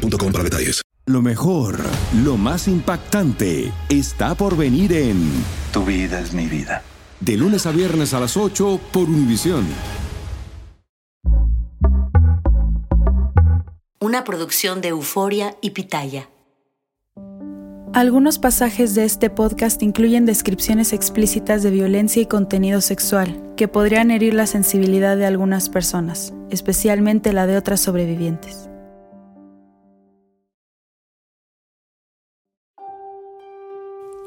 para detalles. Lo mejor, lo más impactante, está por venir en Tu vida es mi vida. De lunes a viernes a las 8 por Univisión. Una producción de Euforia y Pitaya. Algunos pasajes de este podcast incluyen descripciones explícitas de violencia y contenido sexual que podrían herir la sensibilidad de algunas personas, especialmente la de otras sobrevivientes.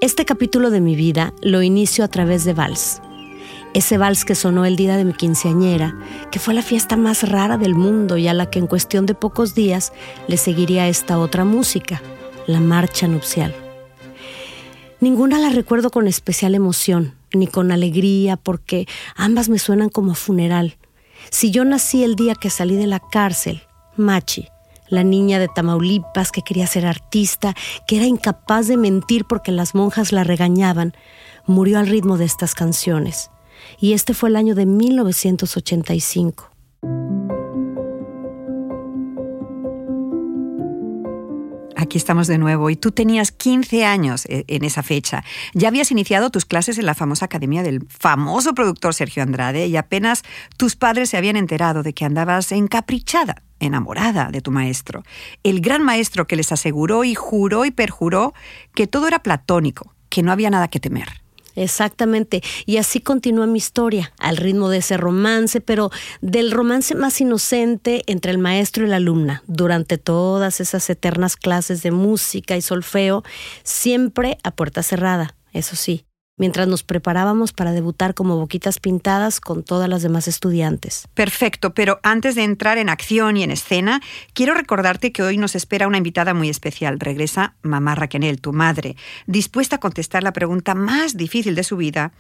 Este capítulo de mi vida lo inicio a través de Vals. Ese vals que sonó el día de mi quinceañera, que fue la fiesta más rara del mundo y a la que en cuestión de pocos días le seguiría esta otra música, la marcha nupcial. Ninguna la recuerdo con especial emoción, ni con alegría, porque ambas me suenan como funeral. Si yo nací el día que salí de la cárcel, Machi, la niña de Tamaulipas que quería ser artista, que era incapaz de mentir porque las monjas la regañaban, murió al ritmo de estas canciones. Y este fue el año de 1985. Aquí estamos de nuevo y tú tenías 15 años eh, en esa fecha. Ya habías iniciado tus clases en la famosa academia del famoso productor Sergio Andrade y apenas tus padres se habían enterado de que andabas encaprichada, enamorada de tu maestro. El gran maestro que les aseguró y juró y perjuró que todo era platónico, que no había nada que temer. Exactamente. Y así continúa mi historia, al ritmo de ese romance, pero del romance más inocente entre el maestro y la alumna, durante todas esas eternas clases de música y solfeo, siempre a puerta cerrada, eso sí, mientras nos preparábamos para debutar como boquitas pintadas con todas las demás estudiantes. Perfecto, pero antes de entrar en acción y en escena, quiero recordarte que hoy nos espera una invitada muy especial. Regresa mamá Raquel, tu madre, dispuesta a contestar la pregunta más difícil de su vida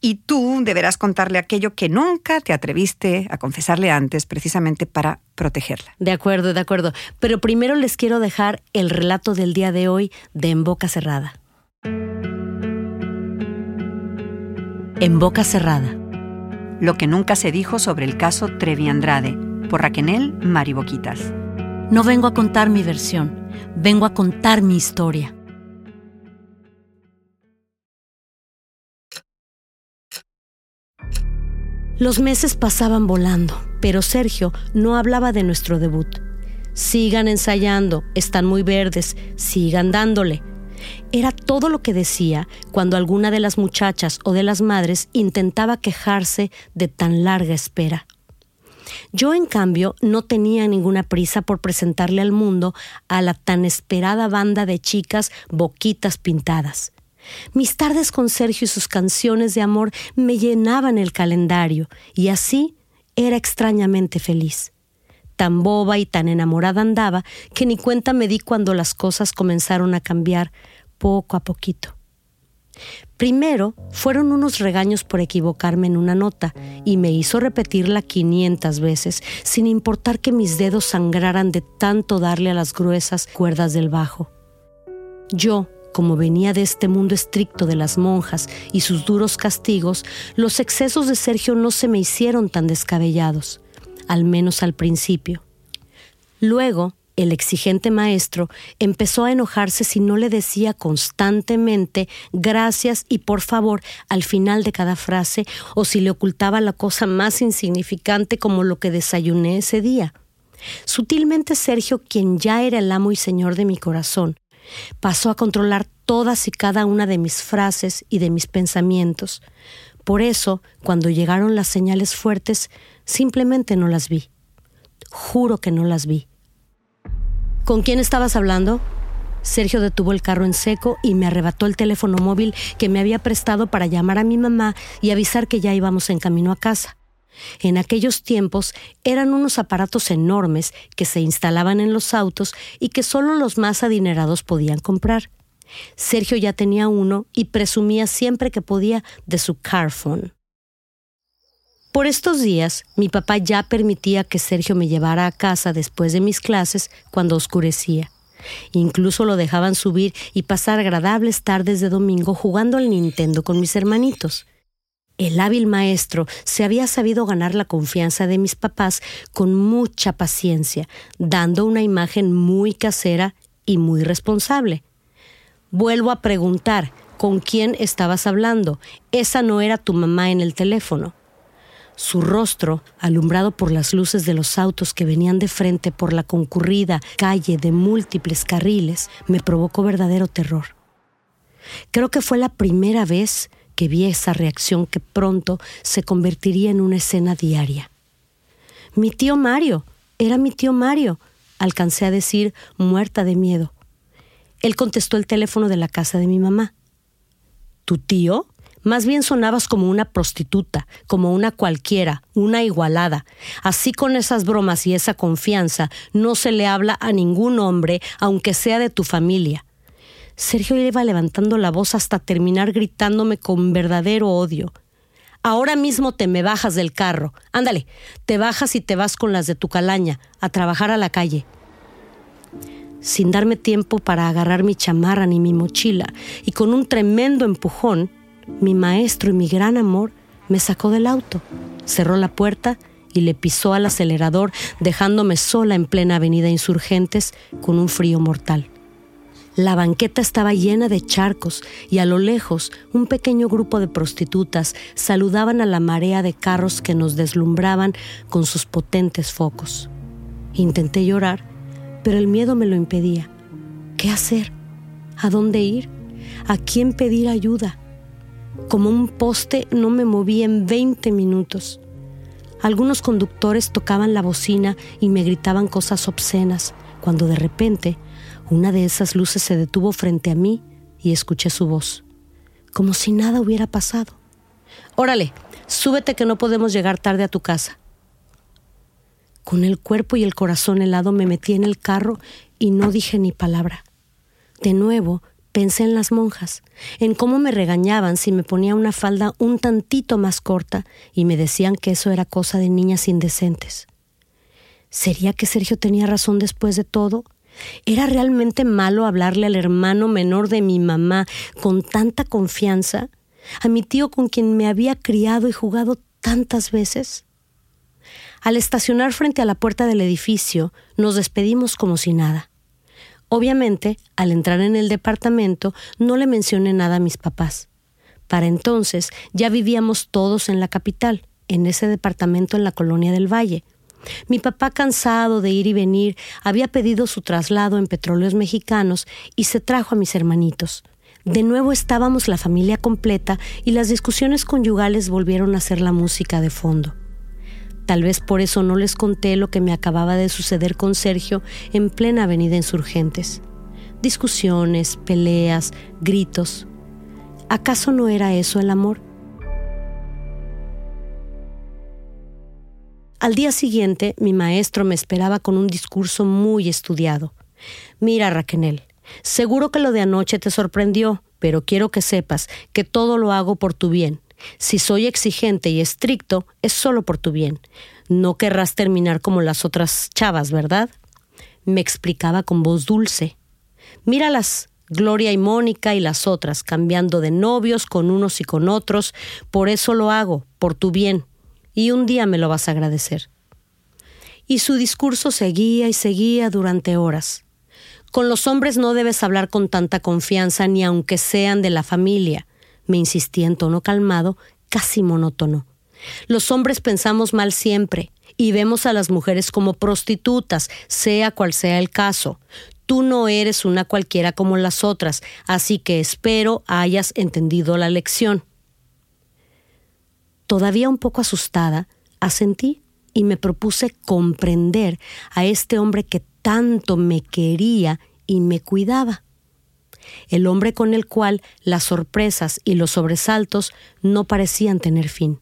y tú deberás contarle aquello que nunca te atreviste a confesarle antes precisamente para protegerla. De acuerdo, de acuerdo. Pero primero les quiero dejar el relato del día de hoy de En Boca Cerrada. En boca cerrada. Lo que nunca se dijo sobre el caso Trevi Andrade, por Raquel Mariboquitas. No vengo a contar mi versión, vengo a contar mi historia. Los meses pasaban volando, pero Sergio no hablaba de nuestro debut. Sigan ensayando, están muy verdes, sigan dándole. Era todo lo que decía cuando alguna de las muchachas o de las madres intentaba quejarse de tan larga espera. Yo, en cambio, no tenía ninguna prisa por presentarle al mundo a la tan esperada banda de chicas boquitas pintadas. Mis tardes con Sergio y sus canciones de amor me llenaban el calendario, y así era extrañamente feliz. Tan boba y tan enamorada andaba que ni cuenta me di cuando las cosas comenzaron a cambiar poco a poquito. Primero fueron unos regaños por equivocarme en una nota y me hizo repetirla 500 veces, sin importar que mis dedos sangraran de tanto darle a las gruesas cuerdas del bajo. Yo, como venía de este mundo estricto de las monjas y sus duros castigos, los excesos de Sergio no se me hicieron tan descabellados, al menos al principio. Luego, el exigente maestro empezó a enojarse si no le decía constantemente gracias y por favor al final de cada frase o si le ocultaba la cosa más insignificante como lo que desayuné ese día. Sutilmente Sergio, quien ya era el amo y señor de mi corazón, pasó a controlar todas y cada una de mis frases y de mis pensamientos. Por eso, cuando llegaron las señales fuertes, simplemente no las vi. Juro que no las vi. ¿Con quién estabas hablando? Sergio detuvo el carro en seco y me arrebató el teléfono móvil que me había prestado para llamar a mi mamá y avisar que ya íbamos en camino a casa. En aquellos tiempos eran unos aparatos enormes que se instalaban en los autos y que solo los más adinerados podían comprar. Sergio ya tenía uno y presumía siempre que podía de su carphone. Por estos días, mi papá ya permitía que Sergio me llevara a casa después de mis clases cuando oscurecía. Incluso lo dejaban subir y pasar agradables tardes de domingo jugando al Nintendo con mis hermanitos. El hábil maestro se había sabido ganar la confianza de mis papás con mucha paciencia, dando una imagen muy casera y muy responsable. Vuelvo a preguntar, ¿con quién estabas hablando? Esa no era tu mamá en el teléfono. Su rostro, alumbrado por las luces de los autos que venían de frente por la concurrida calle de múltiples carriles, me provocó verdadero terror. Creo que fue la primera vez que vi esa reacción que pronto se convertiría en una escena diaria. Mi tío Mario, era mi tío Mario, alcancé a decir, muerta de miedo. Él contestó el teléfono de la casa de mi mamá. ¿Tu tío? Más bien sonabas como una prostituta, como una cualquiera, una igualada. Así con esas bromas y esa confianza no se le habla a ningún hombre, aunque sea de tu familia. Sergio iba levantando la voz hasta terminar gritándome con verdadero odio. Ahora mismo te me bajas del carro. Ándale, te bajas y te vas con las de tu calaña, a trabajar a la calle. Sin darme tiempo para agarrar mi chamarra ni mi mochila, y con un tremendo empujón, mi maestro y mi gran amor me sacó del auto, cerró la puerta y le pisó al acelerador, dejándome sola en plena avenida Insurgentes con un frío mortal. La banqueta estaba llena de charcos y a lo lejos un pequeño grupo de prostitutas saludaban a la marea de carros que nos deslumbraban con sus potentes focos. Intenté llorar, pero el miedo me lo impedía. ¿Qué hacer? ¿A dónde ir? ¿A quién pedir ayuda? Como un poste no me moví en 20 minutos. Algunos conductores tocaban la bocina y me gritaban cosas obscenas, cuando de repente una de esas luces se detuvo frente a mí y escuché su voz, como si nada hubiera pasado. Órale, súbete que no podemos llegar tarde a tu casa. Con el cuerpo y el corazón helado me metí en el carro y no dije ni palabra. De nuevo pensé en las monjas, en cómo me regañaban si me ponía una falda un tantito más corta y me decían que eso era cosa de niñas indecentes. ¿Sería que Sergio tenía razón después de todo? ¿Era realmente malo hablarle al hermano menor de mi mamá con tanta confianza? ¿A mi tío con quien me había criado y jugado tantas veces? Al estacionar frente a la puerta del edificio, nos despedimos como si nada. Obviamente, al entrar en el departamento, no le mencioné nada a mis papás. Para entonces ya vivíamos todos en la capital, en ese departamento en la colonia del Valle, mi papá, cansado de ir y venir, había pedido su traslado en petróleos mexicanos y se trajo a mis hermanitos. De nuevo estábamos la familia completa y las discusiones conyugales volvieron a ser la música de fondo. Tal vez por eso no les conté lo que me acababa de suceder con Sergio en plena avenida Insurgentes. Discusiones, peleas, gritos. ¿Acaso no era eso el amor? Al día siguiente, mi maestro me esperaba con un discurso muy estudiado. Mira, Raquel, seguro que lo de anoche te sorprendió, pero quiero que sepas que todo lo hago por tu bien. Si soy exigente y estricto, es solo por tu bien. No querrás terminar como las otras chavas, ¿verdad? Me explicaba con voz dulce. Míralas, Gloria y Mónica y las otras, cambiando de novios con unos y con otros. Por eso lo hago, por tu bien y un día me lo vas a agradecer. Y su discurso seguía y seguía durante horas. Con los hombres no debes hablar con tanta confianza ni aunque sean de la familia, me insistía en tono calmado, casi monótono. Los hombres pensamos mal siempre y vemos a las mujeres como prostitutas, sea cual sea el caso. Tú no eres una cualquiera como las otras, así que espero hayas entendido la lección. Todavía un poco asustada, asentí y me propuse comprender a este hombre que tanto me quería y me cuidaba. El hombre con el cual las sorpresas y los sobresaltos no parecían tener fin.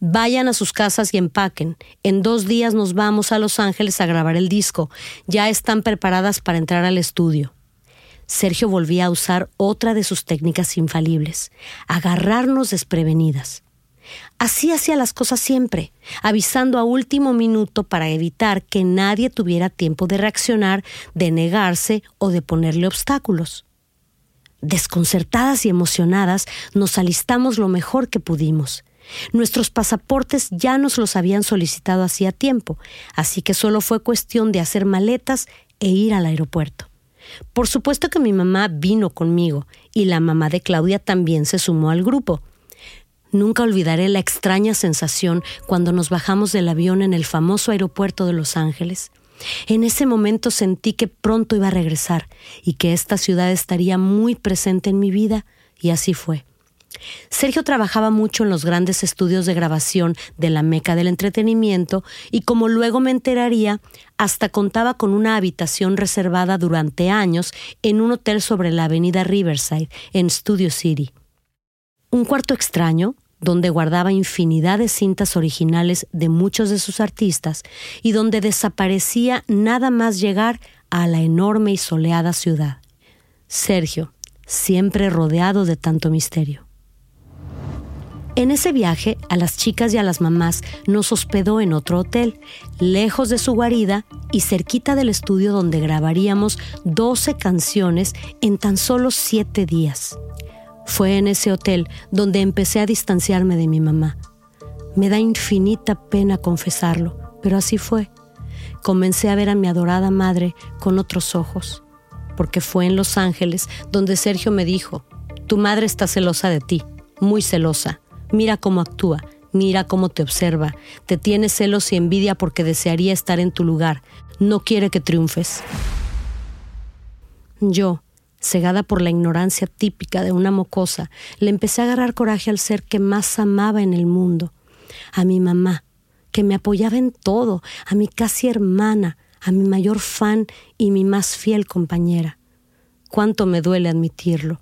Vayan a sus casas y empaquen. En dos días nos vamos a Los Ángeles a grabar el disco. Ya están preparadas para entrar al estudio. Sergio volvía a usar otra de sus técnicas infalibles, agarrarnos desprevenidas. Así hacía las cosas siempre, avisando a último minuto para evitar que nadie tuviera tiempo de reaccionar, de negarse o de ponerle obstáculos. Desconcertadas y emocionadas, nos alistamos lo mejor que pudimos. Nuestros pasaportes ya nos los habían solicitado hacía tiempo, así que solo fue cuestión de hacer maletas e ir al aeropuerto. Por supuesto que mi mamá vino conmigo y la mamá de Claudia también se sumó al grupo. Nunca olvidaré la extraña sensación cuando nos bajamos del avión en el famoso aeropuerto de Los Ángeles. En ese momento sentí que pronto iba a regresar y que esta ciudad estaría muy presente en mi vida, y así fue. Sergio trabajaba mucho en los grandes estudios de grabación de la Meca del Entretenimiento y como luego me enteraría, hasta contaba con una habitación reservada durante años en un hotel sobre la avenida Riverside, en Studio City. Un cuarto extraño, donde guardaba infinidad de cintas originales de muchos de sus artistas y donde desaparecía nada más llegar a la enorme y soleada ciudad. Sergio, siempre rodeado de tanto misterio. En ese viaje, a las chicas y a las mamás nos hospedó en otro hotel, lejos de su guarida y cerquita del estudio donde grabaríamos 12 canciones en tan solo 7 días. Fue en ese hotel donde empecé a distanciarme de mi mamá. Me da infinita pena confesarlo, pero así fue. Comencé a ver a mi adorada madre con otros ojos, porque fue en Los Ángeles donde Sergio me dijo, tu madre está celosa de ti, muy celosa Mira cómo actúa, mira cómo te observa, te tiene celos y envidia porque desearía estar en tu lugar, no quiere que triunfes. Yo, cegada por la ignorancia típica de una mocosa, le empecé a agarrar coraje al ser que más amaba en el mundo, a mi mamá, que me apoyaba en todo, a mi casi hermana, a mi mayor fan y mi más fiel compañera. Cuánto me duele admitirlo,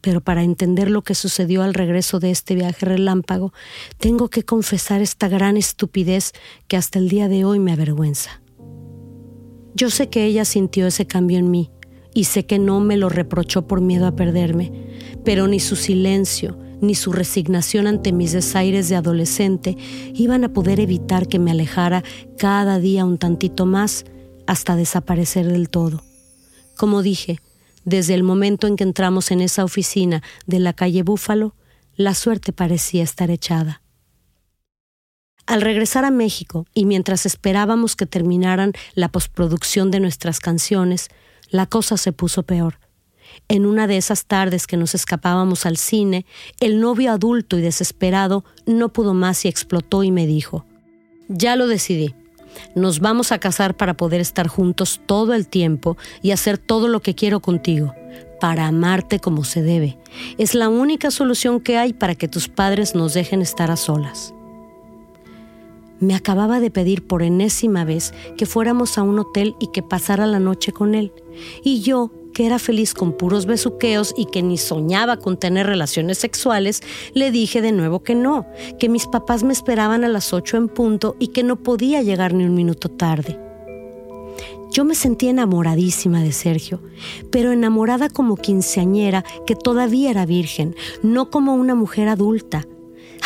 pero para entender lo que sucedió al regreso de este viaje relámpago, tengo que confesar esta gran estupidez que hasta el día de hoy me avergüenza. Yo sé que ella sintió ese cambio en mí y sé que no me lo reprochó por miedo a perderme, pero ni su silencio ni su resignación ante mis desaires de adolescente iban a poder evitar que me alejara cada día un tantito más hasta desaparecer del todo. Como dije, desde el momento en que entramos en esa oficina de la calle Búfalo, la suerte parecía estar echada. Al regresar a México y mientras esperábamos que terminaran la postproducción de nuestras canciones, la cosa se puso peor. En una de esas tardes que nos escapábamos al cine, el novio adulto y desesperado no pudo más y explotó y me dijo, Ya lo decidí, nos vamos a casar para poder estar juntos todo el tiempo y hacer todo lo que quiero contigo, para amarte como se debe. Es la única solución que hay para que tus padres nos dejen estar a solas. Me acababa de pedir por enésima vez que fuéramos a un hotel y que pasara la noche con él. Y yo, que era feliz con puros besuqueos y que ni soñaba con tener relaciones sexuales, le dije de nuevo que no, que mis papás me esperaban a las ocho en punto y que no podía llegar ni un minuto tarde. Yo me sentí enamoradísima de Sergio, pero enamorada como quinceañera que todavía era virgen, no como una mujer adulta.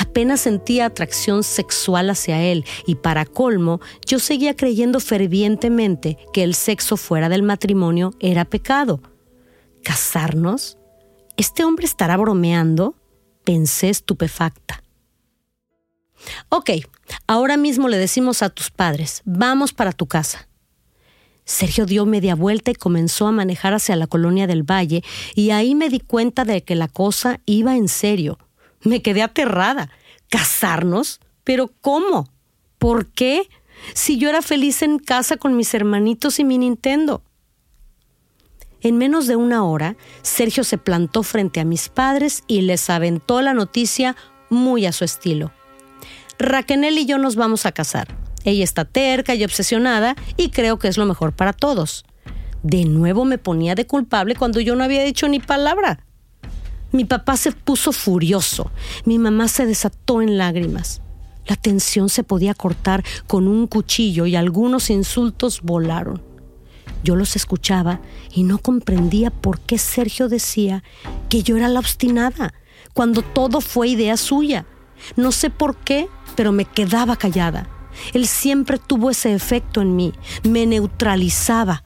Apenas sentía atracción sexual hacia él y para colmo yo seguía creyendo fervientemente que el sexo fuera del matrimonio era pecado. ¿Casarnos? ¿Este hombre estará bromeando? Pensé estupefacta. Ok, ahora mismo le decimos a tus padres, vamos para tu casa. Sergio dio media vuelta y comenzó a manejar hacia la colonia del Valle, y ahí me di cuenta de que la cosa iba en serio. Me quedé aterrada. ¿Casarnos? ¿Pero cómo? ¿Por qué? Si yo era feliz en casa con mis hermanitos y mi Nintendo. En menos de una hora, Sergio se plantó frente a mis padres y les aventó la noticia muy a su estilo. Raquel y yo nos vamos a casar. Ella está terca y obsesionada y creo que es lo mejor para todos. De nuevo me ponía de culpable cuando yo no había dicho ni palabra. Mi papá se puso furioso. Mi mamá se desató en lágrimas. La tensión se podía cortar con un cuchillo y algunos insultos volaron. Yo los escuchaba y no comprendía por qué Sergio decía que yo era la obstinada, cuando todo fue idea suya. No sé por qué, pero me quedaba callada. Él siempre tuvo ese efecto en mí, me neutralizaba.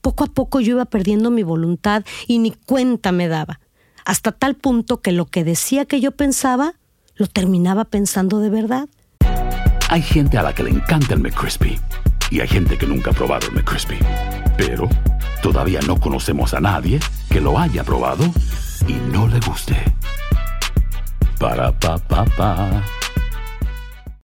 Poco a poco yo iba perdiendo mi voluntad y ni cuenta me daba, hasta tal punto que lo que decía que yo pensaba, lo terminaba pensando de verdad. Hay gente a la que le encanta el McCrispy y hay gente que nunca ha probado el McCrispy. Pero todavía no conocemos a nadie que lo haya probado y no le guste. Para pa pa pa.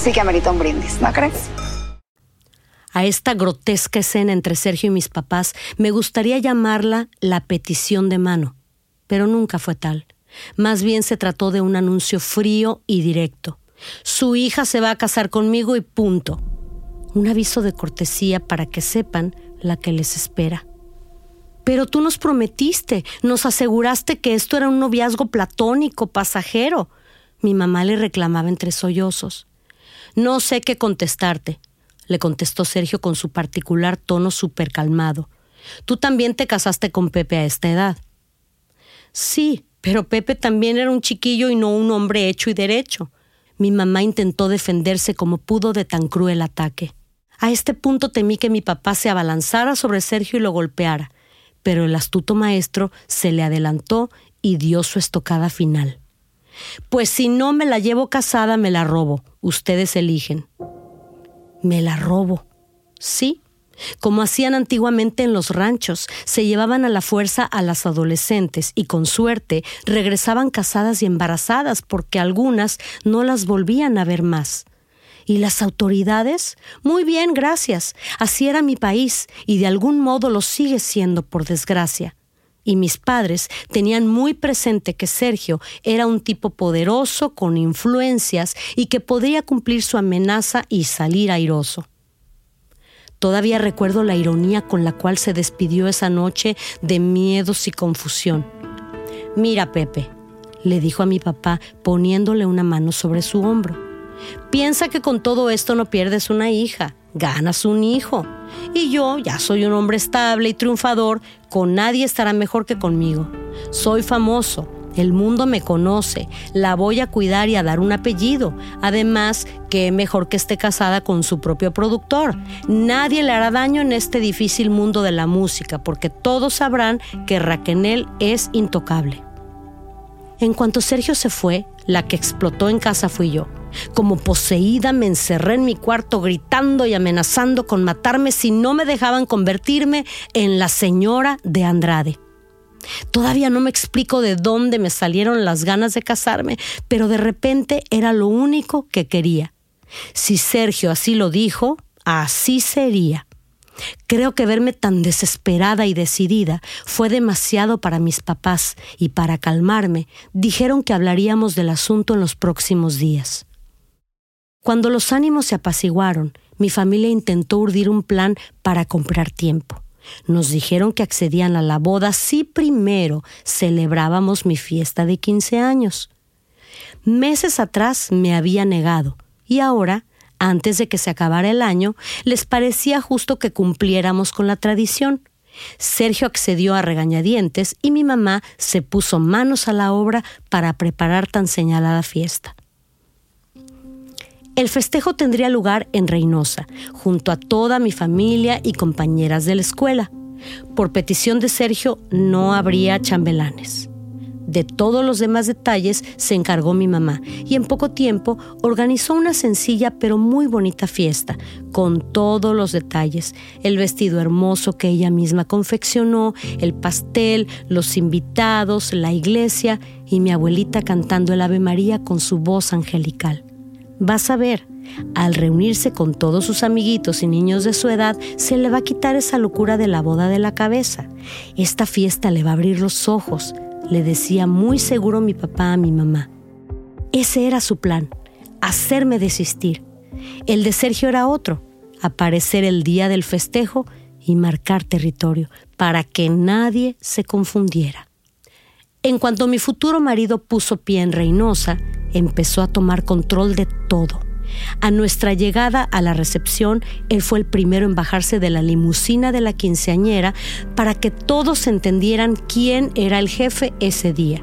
sí que amerita un brindis, ¿no crees? A esta grotesca escena entre Sergio y mis papás me gustaría llamarla la petición de mano, pero nunca fue tal. Más bien se trató de un anuncio frío y directo. Su hija se va a casar conmigo y punto. Un aviso de cortesía para que sepan la que les espera. Pero tú nos prometiste, nos aseguraste que esto era un noviazgo platónico, pasajero. Mi mamá le reclamaba entre sollozos. No sé qué contestarte, le contestó Sergio con su particular tono súper calmado. Tú también te casaste con Pepe a esta edad. Sí, pero Pepe también era un chiquillo y no un hombre hecho y derecho. Mi mamá intentó defenderse como pudo de tan cruel ataque. A este punto temí que mi papá se abalanzara sobre Sergio y lo golpeara, pero el astuto maestro se le adelantó y dio su estocada final. Pues si no me la llevo casada, me la robo. Ustedes eligen. Me la robo. Sí, como hacían antiguamente en los ranchos, se llevaban a la fuerza a las adolescentes y con suerte regresaban casadas y embarazadas porque algunas no las volvían a ver más. ¿Y las autoridades? Muy bien, gracias. Así era mi país y de algún modo lo sigue siendo, por desgracia. Y mis padres tenían muy presente que Sergio era un tipo poderoso, con influencias y que podría cumplir su amenaza y salir airoso. Todavía recuerdo la ironía con la cual se despidió esa noche de miedos y confusión. Mira, Pepe, le dijo a mi papá poniéndole una mano sobre su hombro. Piensa que con todo esto no pierdes una hija, ganas un hijo. Y yo ya soy un hombre estable y triunfador, con nadie estará mejor que conmigo. Soy famoso, el mundo me conoce, la voy a cuidar y a dar un apellido. Además, que mejor que esté casada con su propio productor. Nadie le hará daño en este difícil mundo de la música, porque todos sabrán que Raquenel es intocable. En cuanto Sergio se fue, la que explotó en casa fui yo. Como poseída me encerré en mi cuarto gritando y amenazando con matarme si no me dejaban convertirme en la señora de Andrade. Todavía no me explico de dónde me salieron las ganas de casarme, pero de repente era lo único que quería. Si Sergio así lo dijo, así sería. Creo que verme tan desesperada y decidida fue demasiado para mis papás y para calmarme dijeron que hablaríamos del asunto en los próximos días. Cuando los ánimos se apaciguaron, mi familia intentó urdir un plan para comprar tiempo. Nos dijeron que accedían a la boda si primero celebrábamos mi fiesta de 15 años. Meses atrás me había negado y ahora, antes de que se acabara el año, les parecía justo que cumpliéramos con la tradición. Sergio accedió a regañadientes y mi mamá se puso manos a la obra para preparar tan señalada fiesta. El festejo tendría lugar en Reynosa, junto a toda mi familia y compañeras de la escuela. Por petición de Sergio no habría chambelanes. De todos los demás detalles se encargó mi mamá y en poco tiempo organizó una sencilla pero muy bonita fiesta, con todos los detalles, el vestido hermoso que ella misma confeccionó, el pastel, los invitados, la iglesia y mi abuelita cantando el Ave María con su voz angelical. Vas a ver, al reunirse con todos sus amiguitos y niños de su edad, se le va a quitar esa locura de la boda de la cabeza. Esta fiesta le va a abrir los ojos, le decía muy seguro mi papá a mi mamá. Ese era su plan, hacerme desistir. El de Sergio era otro, aparecer el día del festejo y marcar territorio para que nadie se confundiera. En cuanto mi futuro marido puso pie en Reynosa, empezó a tomar control de todo a nuestra llegada a la recepción, él fue el primero en bajarse de la limusina de la quinceañera para que todos entendieran quién era el jefe ese día.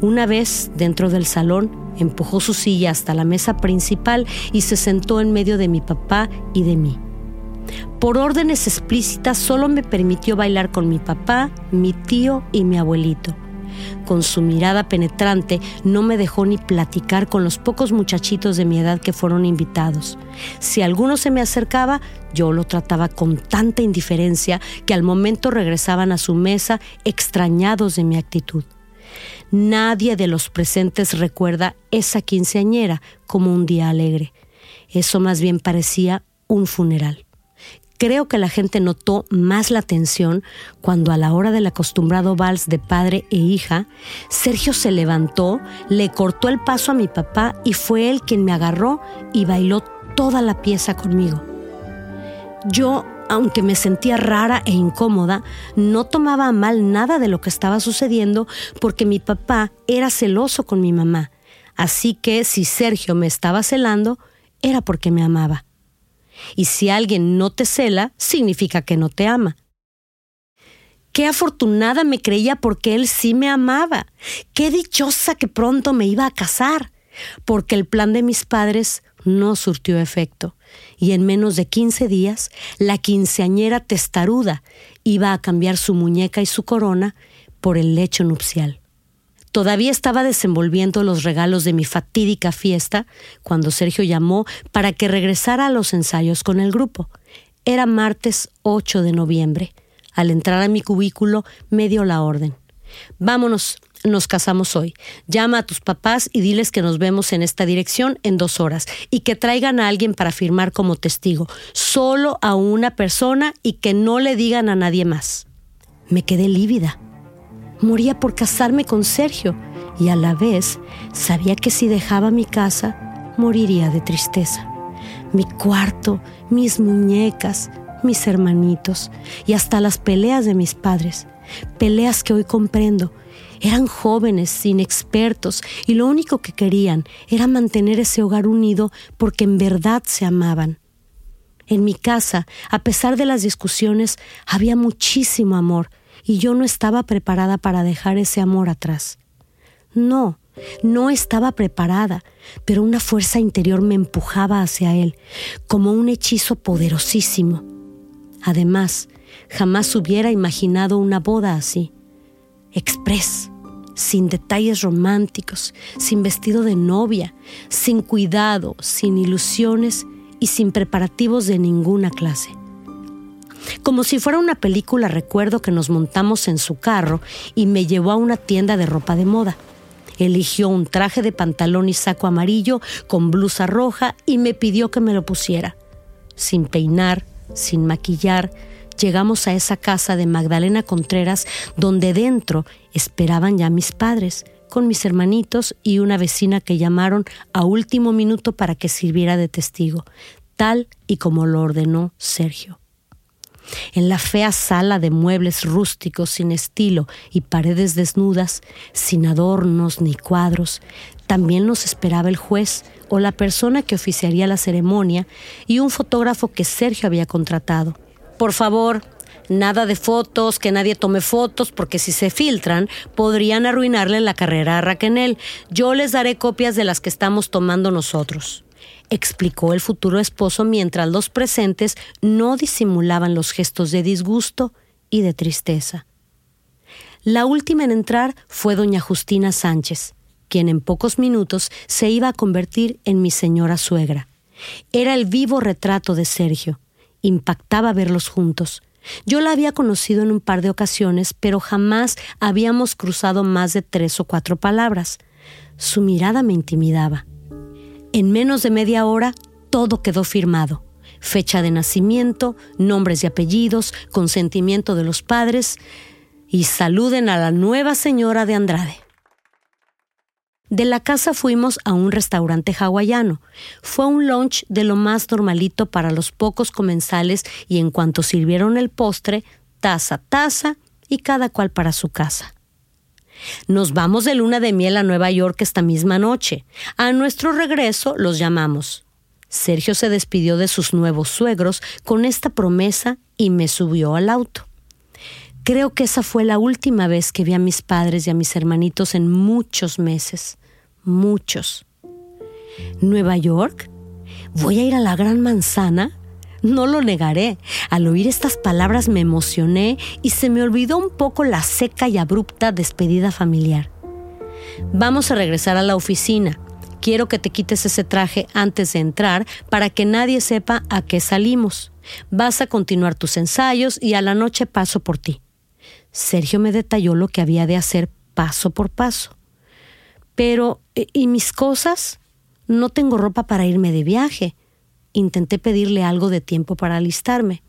Una vez dentro del salón, empujó su silla hasta la mesa principal y se sentó en medio de mi papá y de mí. Por órdenes explícitas solo me permitió bailar con mi papá, mi tío y mi abuelito. Con su mirada penetrante no me dejó ni platicar con los pocos muchachitos de mi edad que fueron invitados. Si alguno se me acercaba, yo lo trataba con tanta indiferencia que al momento regresaban a su mesa extrañados de mi actitud. Nadie de los presentes recuerda esa quinceañera como un día alegre. Eso más bien parecía un funeral. Creo que la gente notó más la tensión cuando a la hora del acostumbrado vals de padre e hija, Sergio se levantó, le cortó el paso a mi papá y fue él quien me agarró y bailó toda la pieza conmigo. Yo, aunque me sentía rara e incómoda, no tomaba mal nada de lo que estaba sucediendo porque mi papá era celoso con mi mamá. Así que si Sergio me estaba celando, era porque me amaba. Y si alguien no te cela, significa que no te ama. Qué afortunada me creía porque él sí me amaba. Qué dichosa que pronto me iba a casar. Porque el plan de mis padres no surtió efecto. Y en menos de 15 días, la quinceañera testaruda iba a cambiar su muñeca y su corona por el lecho nupcial. Todavía estaba desenvolviendo los regalos de mi fatídica fiesta cuando Sergio llamó para que regresara a los ensayos con el grupo. Era martes 8 de noviembre. Al entrar a mi cubículo me dio la orden. Vámonos, nos casamos hoy. Llama a tus papás y diles que nos vemos en esta dirección en dos horas y que traigan a alguien para firmar como testigo, solo a una persona y que no le digan a nadie más. Me quedé lívida. Moría por casarme con Sergio y a la vez sabía que si dejaba mi casa, moriría de tristeza. Mi cuarto, mis muñecas, mis hermanitos y hasta las peleas de mis padres. Peleas que hoy comprendo. Eran jóvenes, inexpertos, y lo único que querían era mantener ese hogar unido porque en verdad se amaban. En mi casa, a pesar de las discusiones, había muchísimo amor y yo no estaba preparada para dejar ese amor atrás. No, no estaba preparada, pero una fuerza interior me empujaba hacia él, como un hechizo poderosísimo. Además, jamás hubiera imaginado una boda así, express, sin detalles románticos, sin vestido de novia, sin cuidado, sin ilusiones y sin preparativos de ninguna clase. Como si fuera una película, recuerdo que nos montamos en su carro y me llevó a una tienda de ropa de moda. Eligió un traje de pantalón y saco amarillo con blusa roja y me pidió que me lo pusiera. Sin peinar, sin maquillar, llegamos a esa casa de Magdalena Contreras donde dentro esperaban ya mis padres, con mis hermanitos y una vecina que llamaron a último minuto para que sirviera de testigo, tal y como lo ordenó Sergio. En la fea sala de muebles rústicos sin estilo y paredes desnudas, sin adornos ni cuadros, también nos esperaba el juez o la persona que oficiaría la ceremonia y un fotógrafo que Sergio había contratado. Por favor, Nada de fotos, que nadie tome fotos, porque si se filtran, podrían arruinarle la carrera a Raquel. Yo les daré copias de las que estamos tomando nosotros explicó el futuro esposo mientras los presentes no disimulaban los gestos de disgusto y de tristeza. La última en entrar fue doña Justina Sánchez, quien en pocos minutos se iba a convertir en mi señora suegra. Era el vivo retrato de Sergio. Impactaba verlos juntos. Yo la había conocido en un par de ocasiones, pero jamás habíamos cruzado más de tres o cuatro palabras. Su mirada me intimidaba. En menos de media hora, todo quedó firmado. Fecha de nacimiento, nombres y apellidos, consentimiento de los padres y saluden a la nueva señora de Andrade. De la casa fuimos a un restaurante hawaiano. Fue un lunch de lo más normalito para los pocos comensales y en cuanto sirvieron el postre, taza, taza y cada cual para su casa. Nos vamos de luna de miel a Nueva York esta misma noche. A nuestro regreso los llamamos. Sergio se despidió de sus nuevos suegros con esta promesa y me subió al auto. Creo que esa fue la última vez que vi a mis padres y a mis hermanitos en muchos meses muchos. ¿Nueva York? ¿Voy a ir a la Gran Manzana? No lo negaré. Al oír estas palabras me emocioné y se me olvidó un poco la seca y abrupta despedida familiar. Vamos a regresar a la oficina. Quiero que te quites ese traje antes de entrar para que nadie sepa a qué salimos. Vas a continuar tus ensayos y a la noche paso por ti. Sergio me detalló lo que había de hacer paso por paso. Pero, ¿y mis cosas? No tengo ropa para irme de viaje. Intenté pedirle algo de tiempo para alistarme.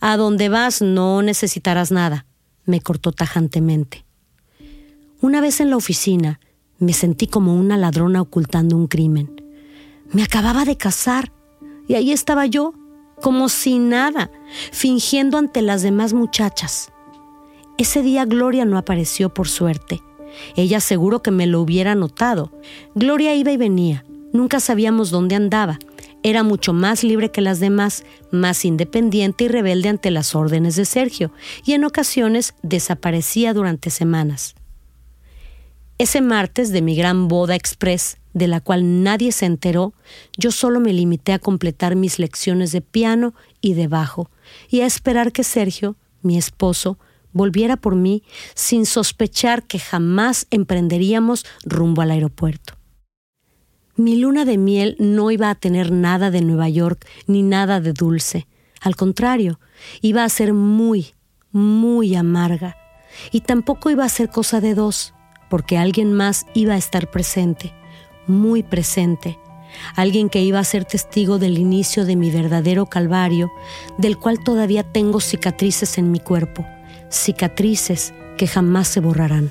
A donde vas no necesitarás nada, me cortó tajantemente. Una vez en la oficina, me sentí como una ladrona ocultando un crimen. Me acababa de casar y ahí estaba yo, como si nada, fingiendo ante las demás muchachas. Ese día Gloria no apareció por suerte. Ella seguro que me lo hubiera notado. Gloria iba y venía. Nunca sabíamos dónde andaba. Era mucho más libre que las demás, más independiente y rebelde ante las órdenes de Sergio, y en ocasiones desaparecía durante semanas. Ese martes de mi gran boda express, de la cual nadie se enteró, yo solo me limité a completar mis lecciones de piano y de bajo, y a esperar que Sergio, mi esposo, volviera por mí sin sospechar que jamás emprenderíamos rumbo al aeropuerto. Mi luna de miel no iba a tener nada de Nueva York ni nada de dulce. Al contrario, iba a ser muy, muy amarga. Y tampoco iba a ser cosa de dos, porque alguien más iba a estar presente, muy presente. Alguien que iba a ser testigo del inicio de mi verdadero calvario, del cual todavía tengo cicatrices en mi cuerpo cicatrices que jamás se borrarán.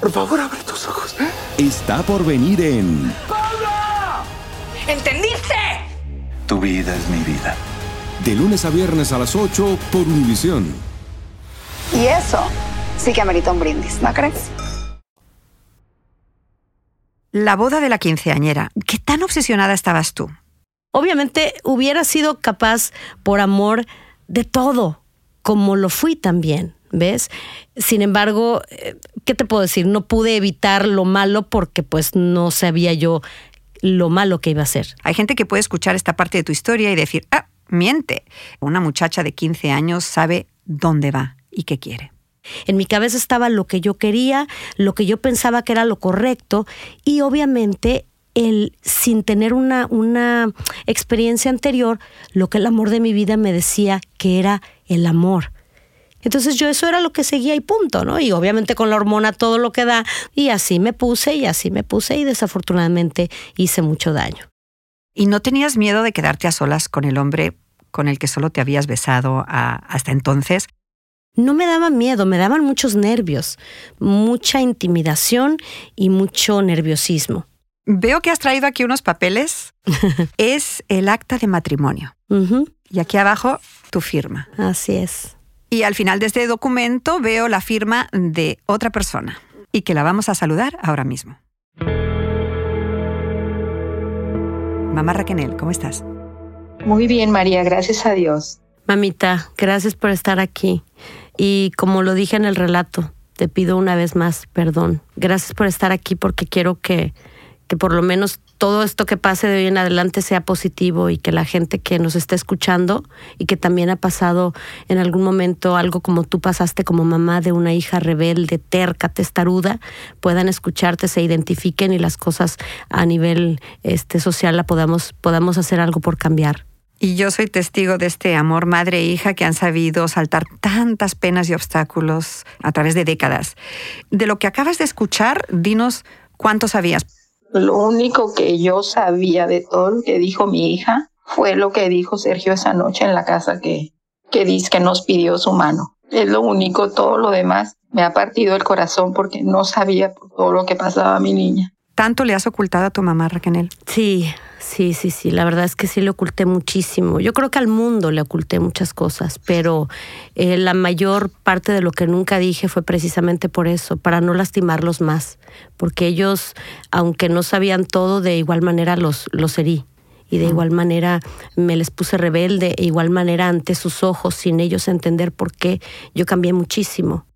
Por favor, abre tus ojos. Está por venir en. ¿Entendiste? Tu vida es mi vida. De lunes a viernes a las 8 por Univisión. Y eso sí que amerita un brindis, ¿no crees? La boda de la quinceañera. ¿Qué tan obsesionada estabas tú? Obviamente hubiera sido capaz, por amor, de todo, como lo fui también. ¿Ves? Sin embargo, eh, ¿qué te puedo decir? No pude evitar lo malo porque pues no sabía yo lo malo que iba a ser. Hay gente que puede escuchar esta parte de tu historia y decir, ah, miente. Una muchacha de 15 años sabe dónde va y qué quiere. En mi cabeza estaba lo que yo quería, lo que yo pensaba que era lo correcto y obviamente el sin tener una, una experiencia anterior, lo que el amor de mi vida me decía que era el amor. Entonces yo eso era lo que seguía y punto, ¿no? Y obviamente con la hormona todo lo que da y así me puse y así me puse y desafortunadamente hice mucho daño. ¿Y no tenías miedo de quedarte a solas con el hombre con el que solo te habías besado hasta entonces? No me daba miedo, me daban muchos nervios, mucha intimidación y mucho nerviosismo. Veo que has traído aquí unos papeles. es el acta de matrimonio. Y aquí abajo tu firma. Así es. Y al final de este documento veo la firma de otra persona y que la vamos a saludar ahora mismo. Mamá Raquel, ¿cómo estás? Muy bien, María, gracias a Dios. Mamita, gracias por estar aquí. Y como lo dije en el relato, te pido una vez más perdón. Gracias por estar aquí porque quiero que, que por lo menos todo esto que pase de hoy en adelante sea positivo y que la gente que nos está escuchando y que también ha pasado en algún momento algo como tú pasaste como mamá de una hija rebelde, terca, testaruda, puedan escucharte, se identifiquen y las cosas a nivel este, social la podamos, podamos hacer algo por cambiar. Y yo soy testigo de este amor madre e hija que han sabido saltar tantas penas y obstáculos a través de décadas. De lo que acabas de escuchar, dinos cuánto sabías. Lo único que yo sabía de todo lo que dijo mi hija fue lo que dijo Sergio esa noche en la casa que, que dice que nos pidió su mano. Es lo único, todo lo demás me ha partido el corazón porque no sabía todo lo que pasaba a mi niña. ¿Tanto le has ocultado a tu mamá, Raquel? Sí, sí, sí, sí. La verdad es que sí le oculté muchísimo. Yo creo que al mundo le oculté muchas cosas, pero eh, la mayor parte de lo que nunca dije fue precisamente por eso, para no lastimarlos más, porque ellos, aunque no sabían todo, de igual manera los, los herí. Y de igual manera me les puse rebelde, de igual manera ante sus ojos, sin ellos entender por qué, yo cambié muchísimo.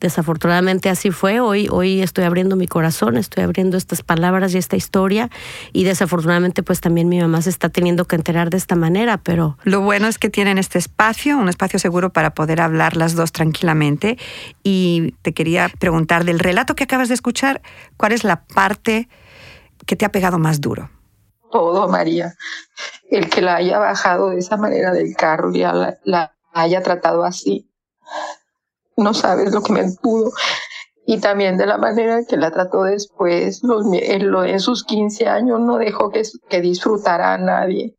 Desafortunadamente así fue. Hoy, hoy estoy abriendo mi corazón, estoy abriendo estas palabras y esta historia y desafortunadamente pues también mi mamá se está teniendo que enterar de esta manera, pero... Lo bueno es que tienen este espacio, un espacio seguro para poder hablar las dos tranquilamente y te quería preguntar del relato que acabas de escuchar, ¿cuál es la parte que te ha pegado más duro? Todo, María. El que la haya bajado de esa manera del carro y la, la haya tratado así no sabes lo que me pudo. Y también de la manera que la trató después, los, en, en sus 15 años no dejó que, que disfrutara a nadie.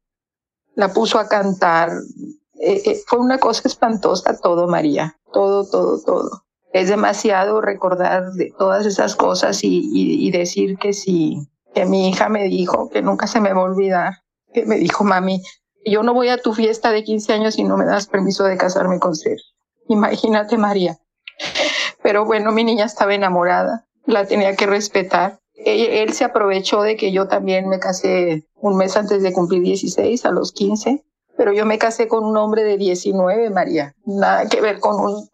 La puso a cantar. Eh, eh, fue una cosa espantosa todo, María. Todo, todo, todo. Es demasiado recordar de todas esas cosas y, y, y decir que sí, que mi hija me dijo, que nunca se me va a olvidar, que me dijo, mami, yo no voy a tu fiesta de 15 años si no me das permiso de casarme con Sergio. Imagínate María. Pero bueno, mi niña estaba enamorada, la tenía que respetar. Él, se aprovechó de que yo también me casé un mes antes de cumplir 16, a los 15, pero yo me casé con un hombre de 19, María. Nada que ver con un...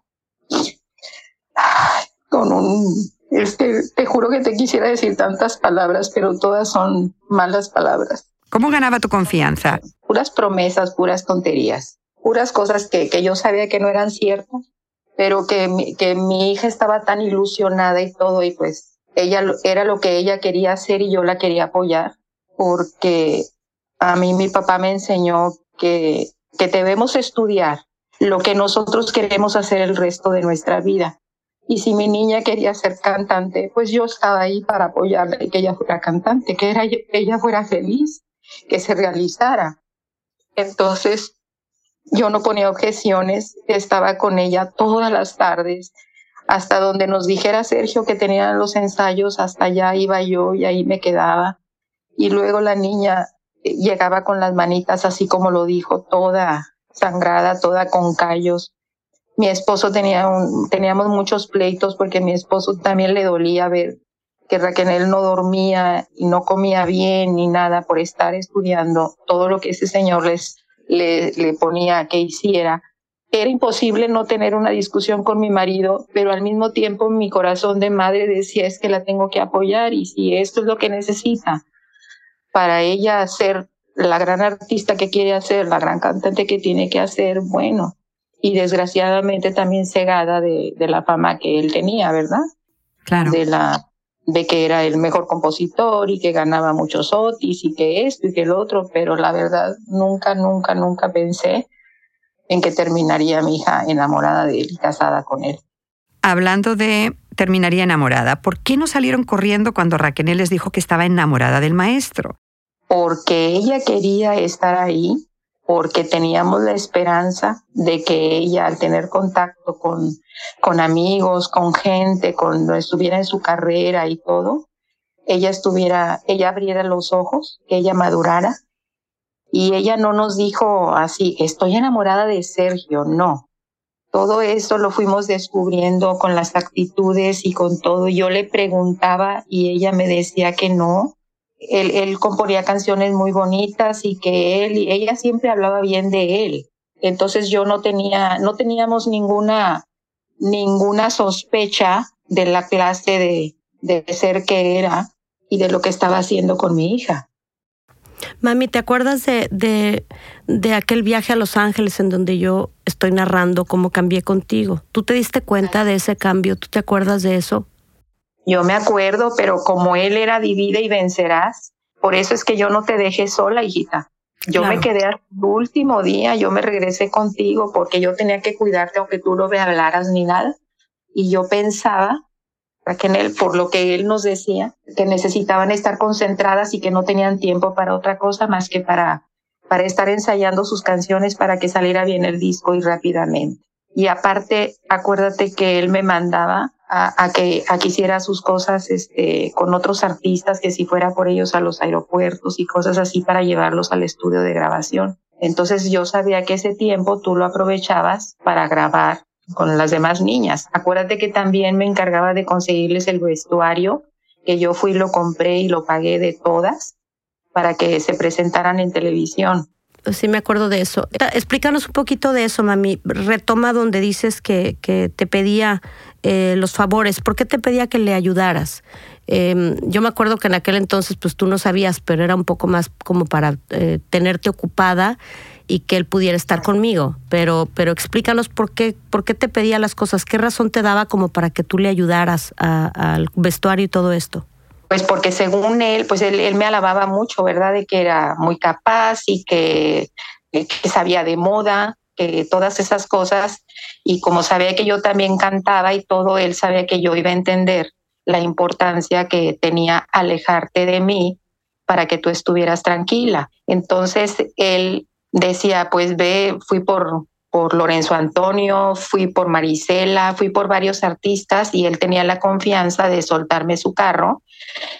con un... Este, te juro que te quisiera decir tantas palabras, pero todas son malas palabras. ¿Cómo ganaba tu confianza? Puras promesas, puras tonterías puras cosas que, que yo sabía que no eran ciertas, pero que mi, que mi hija estaba tan ilusionada y todo, y pues ella era lo que ella quería hacer y yo la quería apoyar, porque a mí mi papá me enseñó que, que debemos estudiar lo que nosotros queremos hacer el resto de nuestra vida. Y si mi niña quería ser cantante, pues yo estaba ahí para apoyarla y que ella fuera cantante, que era, ella fuera feliz, que se realizara. Entonces, yo no ponía objeciones, estaba con ella todas las tardes, hasta donde nos dijera Sergio que tenían los ensayos, hasta allá iba yo y ahí me quedaba. Y luego la niña eh, llegaba con las manitas, así como lo dijo, toda sangrada, toda con callos. Mi esposo tenía un, teníamos muchos pleitos porque mi esposo también le dolía ver que Raquel no dormía y no comía bien ni nada por estar estudiando todo lo que ese señor les le, le ponía que hiciera. Era imposible no tener una discusión con mi marido, pero al mismo tiempo mi corazón de madre decía es que la tengo que apoyar y si esto es lo que necesita para ella ser la gran artista que quiere hacer, la gran cantante que tiene que hacer, bueno, y desgraciadamente también cegada de, de la fama que él tenía, ¿verdad? Claro. De la de que era el mejor compositor y que ganaba muchos otis y que esto y que el otro, pero la verdad nunca, nunca, nunca pensé en que terminaría mi hija enamorada de él y casada con él. Hablando de terminaría enamorada, ¿por qué no salieron corriendo cuando Raquel les dijo que estaba enamorada del maestro? Porque ella quería estar ahí porque teníamos la esperanza de que ella al tener contacto con, con amigos, con gente, cuando estuviera en su carrera y todo, ella estuviera, ella abriera los ojos, ella madurara. Y ella no nos dijo así, estoy enamorada de Sergio, no. Todo eso lo fuimos descubriendo con las actitudes y con todo. Yo le preguntaba y ella me decía que no, él, él componía canciones muy bonitas y que él y ella siempre hablaba bien de él. Entonces yo no tenía, no teníamos ninguna, ninguna sospecha de la clase de, de ser que era y de lo que estaba haciendo con mi hija. Mami, ¿te acuerdas de, de, de, aquel viaje a Los Ángeles en donde yo estoy narrando cómo cambié contigo? ¿Tú te diste cuenta de ese cambio? ¿Tú te acuerdas de eso? Yo me acuerdo, pero como él era divide y vencerás, por eso es que yo no te dejé sola, hijita. Yo claro. me quedé el último día, yo me regresé contigo porque yo tenía que cuidarte aunque tú no me hablaras ni nada. Y yo pensaba que en él, por lo que él nos decía, que necesitaban estar concentradas y que no tenían tiempo para otra cosa más que para, para estar ensayando sus canciones para que saliera bien el disco y rápidamente. Y aparte, acuérdate que él me mandaba a, que, a hiciera sus cosas este, con otros artistas, que si fuera por ellos a los aeropuertos y cosas así para llevarlos al estudio de grabación. Entonces yo sabía que ese tiempo tú lo aprovechabas para grabar con las demás niñas. Acuérdate que también me encargaba de conseguirles el vestuario, que yo fui, lo compré y lo pagué de todas para que se presentaran en televisión. Sí, me acuerdo de eso. Explícanos un poquito de eso, mami. Retoma donde dices que, que te pedía eh, los favores. ¿Por qué te pedía que le ayudaras? Eh, yo me acuerdo que en aquel entonces, pues tú no sabías, pero era un poco más como para eh, tenerte ocupada y que él pudiera estar conmigo. Pero, pero explícanos por qué, por qué te pedía las cosas, qué razón te daba como para que tú le ayudaras al vestuario y todo esto. Pues porque según él, pues él, él, me alababa mucho, ¿verdad? De que era muy capaz y que, que sabía de moda, que todas esas cosas. Y como sabía que yo también cantaba y todo, él sabía que yo iba a entender la importancia que tenía alejarte de mí para que tú estuvieras tranquila. Entonces él decía, pues ve, fui por, por Lorenzo Antonio, fui por Marisela, fui por varios artistas y él tenía la confianza de soltarme su carro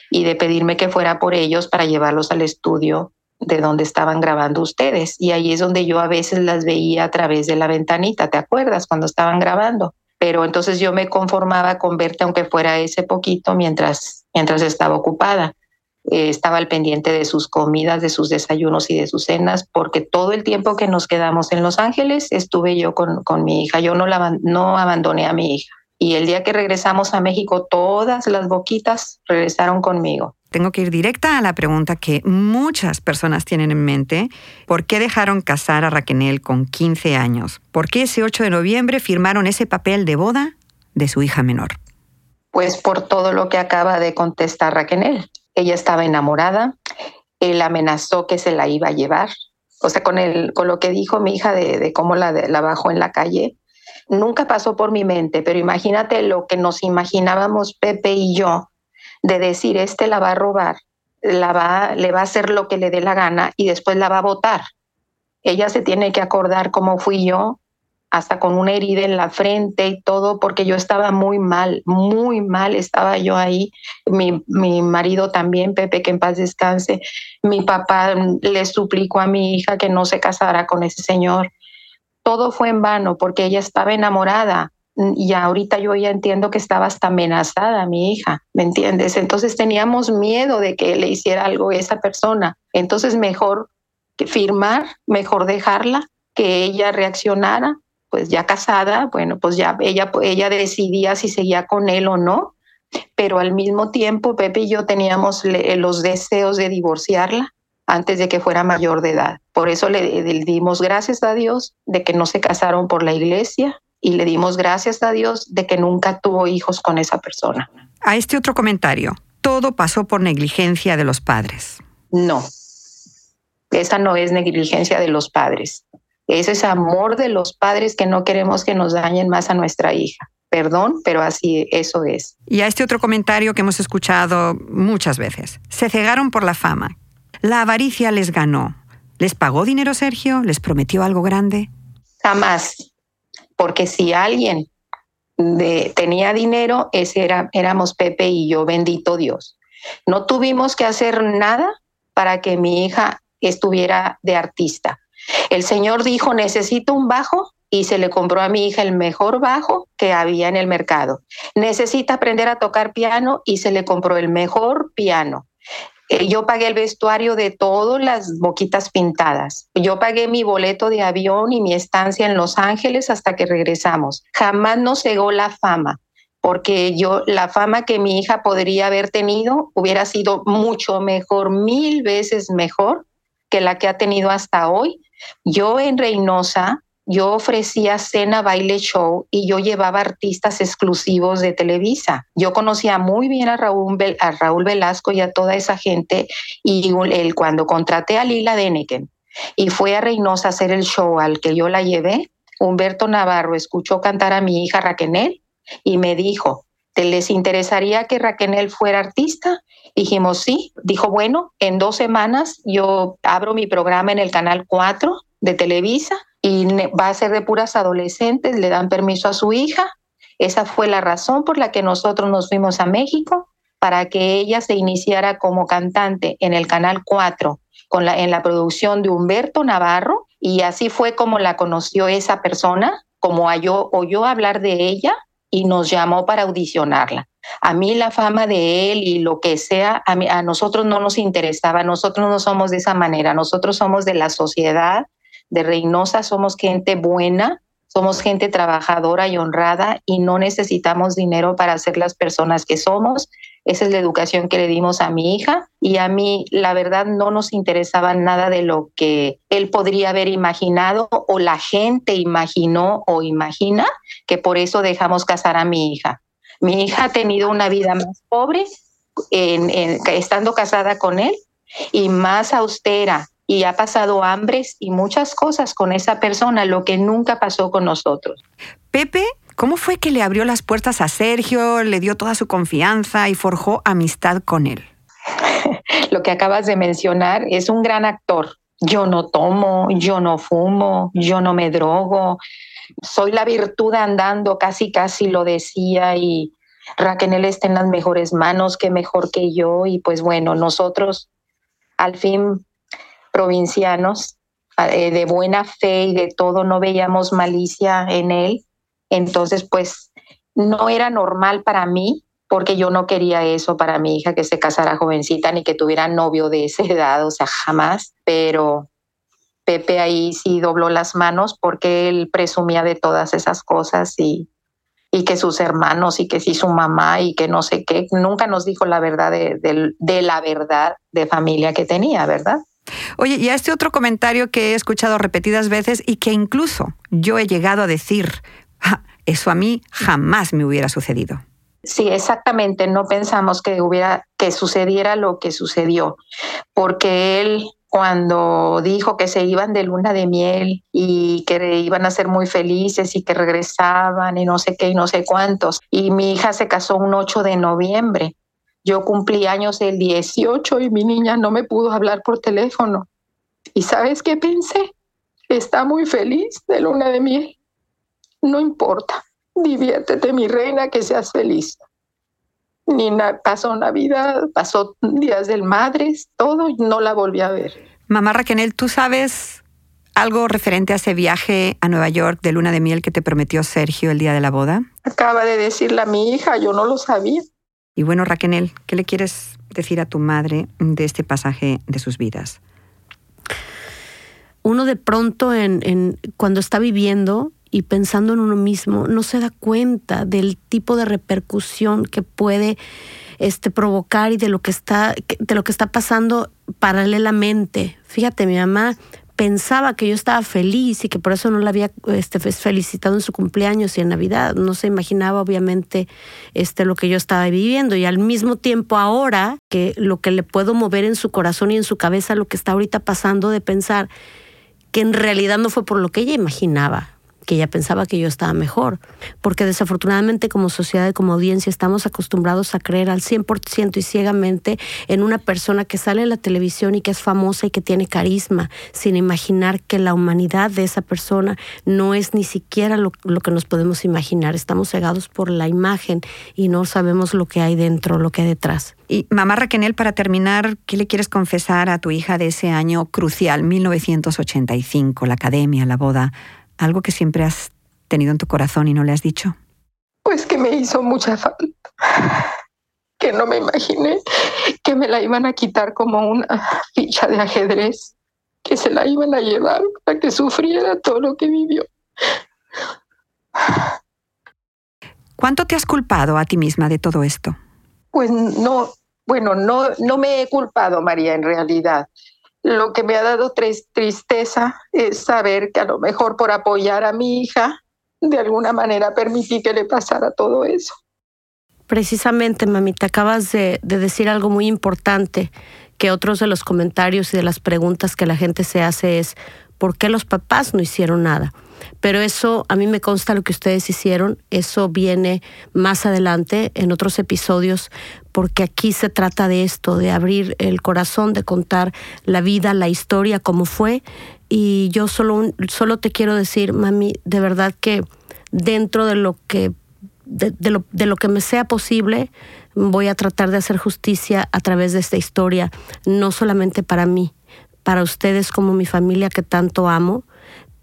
y de pedirme que fuera por ellos para llevarlos al estudio de donde estaban grabando ustedes. Y ahí es donde yo a veces las veía a través de la ventanita, ¿te acuerdas? Cuando estaban grabando. Pero entonces yo me conformaba con verte aunque fuera ese poquito mientras, mientras estaba ocupada. Eh, estaba al pendiente de sus comidas, de sus desayunos y de sus cenas, porque todo el tiempo que nos quedamos en Los Ángeles estuve yo con, con mi hija. Yo no, la, no abandoné a mi hija. Y el día que regresamos a México, todas las boquitas regresaron conmigo. Tengo que ir directa a la pregunta que muchas personas tienen en mente. ¿Por qué dejaron casar a Raquel con 15 años? ¿Por qué ese 8 de noviembre firmaron ese papel de boda de su hija menor? Pues por todo lo que acaba de contestar Raquel. Ella estaba enamorada, él amenazó que se la iba a llevar. O sea, con, el, con lo que dijo mi hija de, de cómo la, la bajó en la calle, nunca pasó por mi mente, pero imagínate lo que nos imaginábamos Pepe y yo de decir, este la va a robar, la va, le va a hacer lo que le dé la gana y después la va a votar. Ella se tiene que acordar cómo fui yo, hasta con una herida en la frente y todo, porque yo estaba muy mal, muy mal estaba yo ahí. Mi, mi marido también, Pepe, que en paz descanse. Mi papá le suplicó a mi hija que no se casara con ese señor. Todo fue en vano porque ella estaba enamorada y ahorita yo ya entiendo que estaba hasta amenazada mi hija, ¿me entiendes? Entonces teníamos miedo de que le hiciera algo a esa persona. Entonces mejor firmar, mejor dejarla, que ella reaccionara, pues ya casada, bueno, pues ya ella, ella decidía si seguía con él o no, pero al mismo tiempo Pepe y yo teníamos los deseos de divorciarla antes de que fuera mayor de edad. Por eso le dimos gracias a Dios de que no se casaron por la iglesia y le dimos gracias a Dios de que nunca tuvo hijos con esa persona. A este otro comentario, todo pasó por negligencia de los padres. No, esa no es negligencia de los padres. Ese es amor de los padres que no queremos que nos dañen más a nuestra hija. Perdón, pero así eso es. Y a este otro comentario que hemos escuchado muchas veces. Se cegaron por la fama. La avaricia les ganó. ¿Les pagó dinero Sergio? ¿Les prometió algo grande? Jamás. Porque si alguien tenía dinero, ese era, éramos Pepe y yo, bendito Dios. No tuvimos que hacer nada para que mi hija estuviera de artista. El Señor dijo, necesito un bajo y se le compró a mi hija el mejor bajo que había en el mercado. Necesita aprender a tocar piano y se le compró el mejor piano. Eh, yo pagué el vestuario de todas las boquitas pintadas. Yo pagué mi boleto de avión y mi estancia en Los Ángeles hasta que regresamos. Jamás nos cegó la fama porque yo la fama que mi hija podría haber tenido hubiera sido mucho mejor, mil veces mejor que la que ha tenido hasta hoy. Yo en Reynosa, yo ofrecía cena, baile, show y yo llevaba artistas exclusivos de Televisa. Yo conocía muy bien a Raúl, a Raúl Velasco y a toda esa gente y cuando contraté a Lila Deneken y fue a Reynosa a hacer el show al que yo la llevé, Humberto Navarro escuchó cantar a mi hija Raquel y me dijo, ¿te les interesaría que Raquel fuera artista? Dijimos, sí. Dijo, bueno, en dos semanas yo abro mi programa en el canal 4 de Televisa y va a ser de puras adolescentes, le dan permiso a su hija. Esa fue la razón por la que nosotros nos fuimos a México, para que ella se iniciara como cantante en el Canal 4, con la, en la producción de Humberto Navarro, y así fue como la conoció esa persona, como oyó hablar de ella y nos llamó para audicionarla. A mí la fama de él y lo que sea, a nosotros no nos interesaba, nosotros no somos de esa manera, nosotros somos de la sociedad, de Reynosa, somos gente buena, somos gente trabajadora y honrada y no necesitamos dinero para ser las personas que somos. Esa es la educación que le dimos a mi hija y a mí la verdad no nos interesaba nada de lo que él podría haber imaginado o la gente imaginó o imagina que por eso dejamos casar a mi hija. Mi hija ha tenido una vida más pobre estando casada con él y más austera y ha pasado hambres y muchas cosas con esa persona, lo que nunca pasó con nosotros. Pepe ¿Cómo fue que le abrió las puertas a Sergio, le dio toda su confianza y forjó amistad con él? Lo que acabas de mencionar es un gran actor. Yo no tomo, yo no fumo, yo no me drogo. Soy la virtud andando, casi casi lo decía y Raquel está en las mejores manos, que mejor que yo y pues bueno, nosotros al fin provincianos eh, de buena fe y de todo no veíamos malicia en él entonces, pues no era normal para mí porque yo no quería eso para mi hija, que se casara jovencita ni que tuviera novio de esa edad, o sea, jamás. Pero Pepe ahí sí dobló las manos porque él presumía de todas esas cosas y, y que sus hermanos y que sí su mamá y que no sé qué, nunca nos dijo la verdad de, de la verdad de familia que tenía, ¿verdad? Oye, y a este otro comentario que he escuchado repetidas veces y que incluso yo he llegado a decir eso a mí jamás me hubiera sucedido. Sí, exactamente. No pensamos que hubiera que sucediera lo que sucedió, porque él cuando dijo que se iban de luna de miel y que iban a ser muy felices y que regresaban y no sé qué y no sé cuántos. Y mi hija se casó un 8 de noviembre. Yo cumplí años el 18 y mi niña no me pudo hablar por teléfono. ¿Y sabes qué pensé? Está muy feliz de luna de miel no importa, diviértete mi reina, que seas feliz. Ni pasó Navidad, pasó días del Madres, todo, y no la volví a ver. Mamá Raquel, ¿tú sabes algo referente a ese viaje a Nueva York de luna de miel que te prometió Sergio el día de la boda? Acaba de decirle a mi hija, yo no lo sabía. Y bueno, Raquel, ¿qué le quieres decir a tu madre de este pasaje de sus vidas? Uno de pronto, en cuando está viviendo, y pensando en uno mismo, no se da cuenta del tipo de repercusión que puede este provocar y de lo que está de lo que está pasando paralelamente. Fíjate, mi mamá pensaba que yo estaba feliz y que por eso no la había este, felicitado en su cumpleaños y en Navidad. No se imaginaba obviamente este, lo que yo estaba viviendo y al mismo tiempo ahora que lo que le puedo mover en su corazón y en su cabeza, lo que está ahorita pasando de pensar que en realidad no fue por lo que ella imaginaba, que ella pensaba que yo estaba mejor, porque desafortunadamente como sociedad y como audiencia estamos acostumbrados a creer al 100% y ciegamente en una persona que sale en la televisión y que es famosa y que tiene carisma, sin imaginar que la humanidad de esa persona no es ni siquiera lo, que nos podemos imaginar. Estamos cegados por la imagen y no sabemos lo que hay dentro, lo que hay detrás. Y mamá Raquel, para terminar, ¿qué le quieres confesar a tu hija de ese año crucial, 1985, la academia, la boda? Algo que siempre has tenido en tu corazón y no le has dicho? Pues que me hizo mucha falta, que no me imaginé que me la iban a quitar como una ficha de ajedrez, que se la iban a llevar para que sufriera todo lo que vivió. ¿Cuánto te has culpado a ti misma de todo esto? Pues no, bueno, no, no me he culpado, María, en realidad. Lo que me ha dado tristeza es saber que a lo mejor por apoyar a mi hija, de alguna manera permití que le pasara todo eso. Precisamente, mami, te acabas de, de decir algo muy importante, que otros de los comentarios y de las preguntas que la gente se hace es, ¿por qué los papás no hicieron nada? Pero eso, a mí me consta lo que ustedes hicieron, eso viene más adelante en otros episodios, porque aquí se trata de esto, de abrir el corazón, de contar la vida, la historia, cómo fue. Y yo solo, solo te quiero decir, mami, de verdad que dentro de lo que, de, lo, de lo que me sea posible, voy a tratar de hacer justicia a través de esta historia, no solamente para mí, para ustedes como mi familia que tanto amo,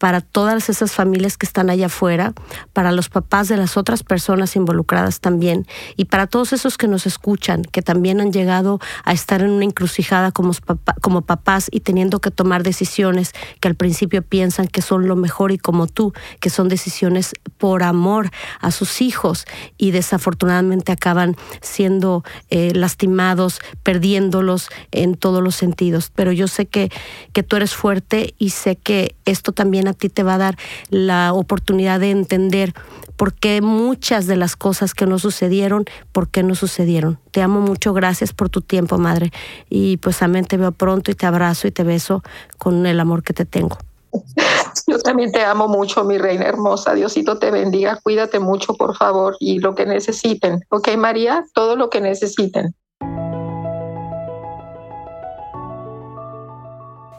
para todas esas familias que están allá afuera, para los papás de las otras personas involucradas también y para todos esos que nos escuchan, que también han llegado a estar en una encrucijada como, como papás y teniendo que tomar decisiones que al principio piensan que son lo mejor y como tú, que son decisiones por amor a sus hijos y desafortunadamente acaban siendo eh, lastimados, perdiéndolos en todos los sentidos. Pero yo sé que, que tú eres fuerte y sé que esto también a ti te va a dar la oportunidad de entender por qué muchas de las cosas que no sucedieron, por qué no sucedieron. Te amo mucho, gracias por tu tiempo, madre. Y pues amén, te veo pronto y te abrazo y te beso con el amor que te tengo. Yo también te amo mucho, mi reina hermosa. Diosito te bendiga. Cuídate mucho, por favor, y lo que necesiten. ¿Ok, María? Todo lo que necesiten.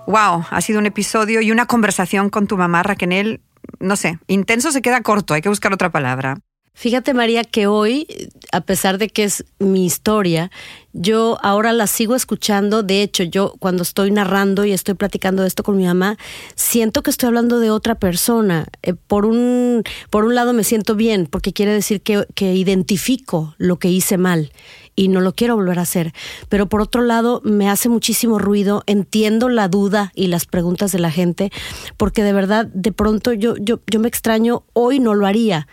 Wow, ha sido un episodio y una conversación con tu mamá, Raquel. No sé, intenso se queda corto, hay que buscar otra palabra. Fíjate María que hoy, a pesar de que es mi historia, yo ahora la sigo escuchando. De hecho, yo cuando estoy narrando y estoy platicando esto con mi mamá, siento que estoy hablando de otra persona. Eh, por, un, por un lado me siento bien, porque quiere decir que, que identifico lo que hice mal y no lo quiero volver a hacer. Pero por otro lado, me hace muchísimo ruido, entiendo la duda y las preguntas de la gente, porque de verdad, de pronto yo, yo, yo me extraño, hoy no lo haría,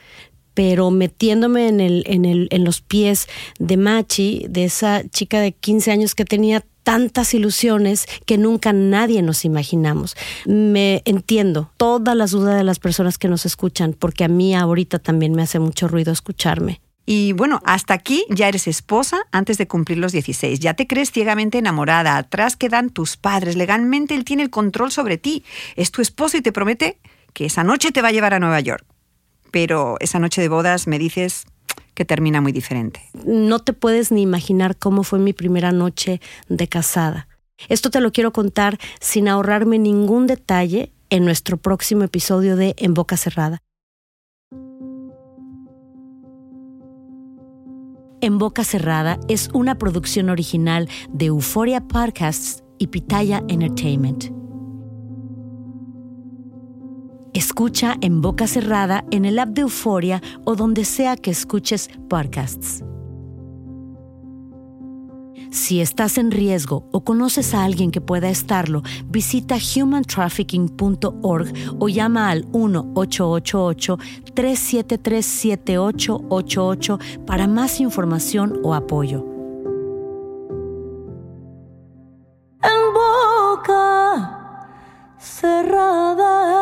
pero metiéndome en, el, en, el, en los pies de Machi, de esa chica de 15 años que tenía tantas ilusiones que nunca nadie nos imaginamos. Me entiendo todas las dudas de las personas que nos escuchan, porque a mí ahorita también me hace mucho ruido escucharme. Y bueno, hasta aquí ya eres esposa antes de cumplir los 16. Ya te crees ciegamente enamorada. Atrás quedan tus padres. Legalmente él tiene el control sobre ti. Es tu esposo y te promete que esa noche te va a llevar a Nueva York. Pero esa noche de bodas me dices que termina muy diferente. No te puedes ni imaginar cómo fue mi primera noche de casada. Esto te lo quiero contar sin ahorrarme ningún detalle en nuestro próximo episodio de En Boca Cerrada. En Boca Cerrada es una producción original de Euphoria Podcasts y Pitaya Entertainment. Escucha en boca cerrada en el app de Euforia o donde sea que escuches podcasts. Si estás en riesgo o conoces a alguien que pueda estarlo, visita humantrafficking.org o llama al 1-888-373-7888 para más información o apoyo. En boca cerrada.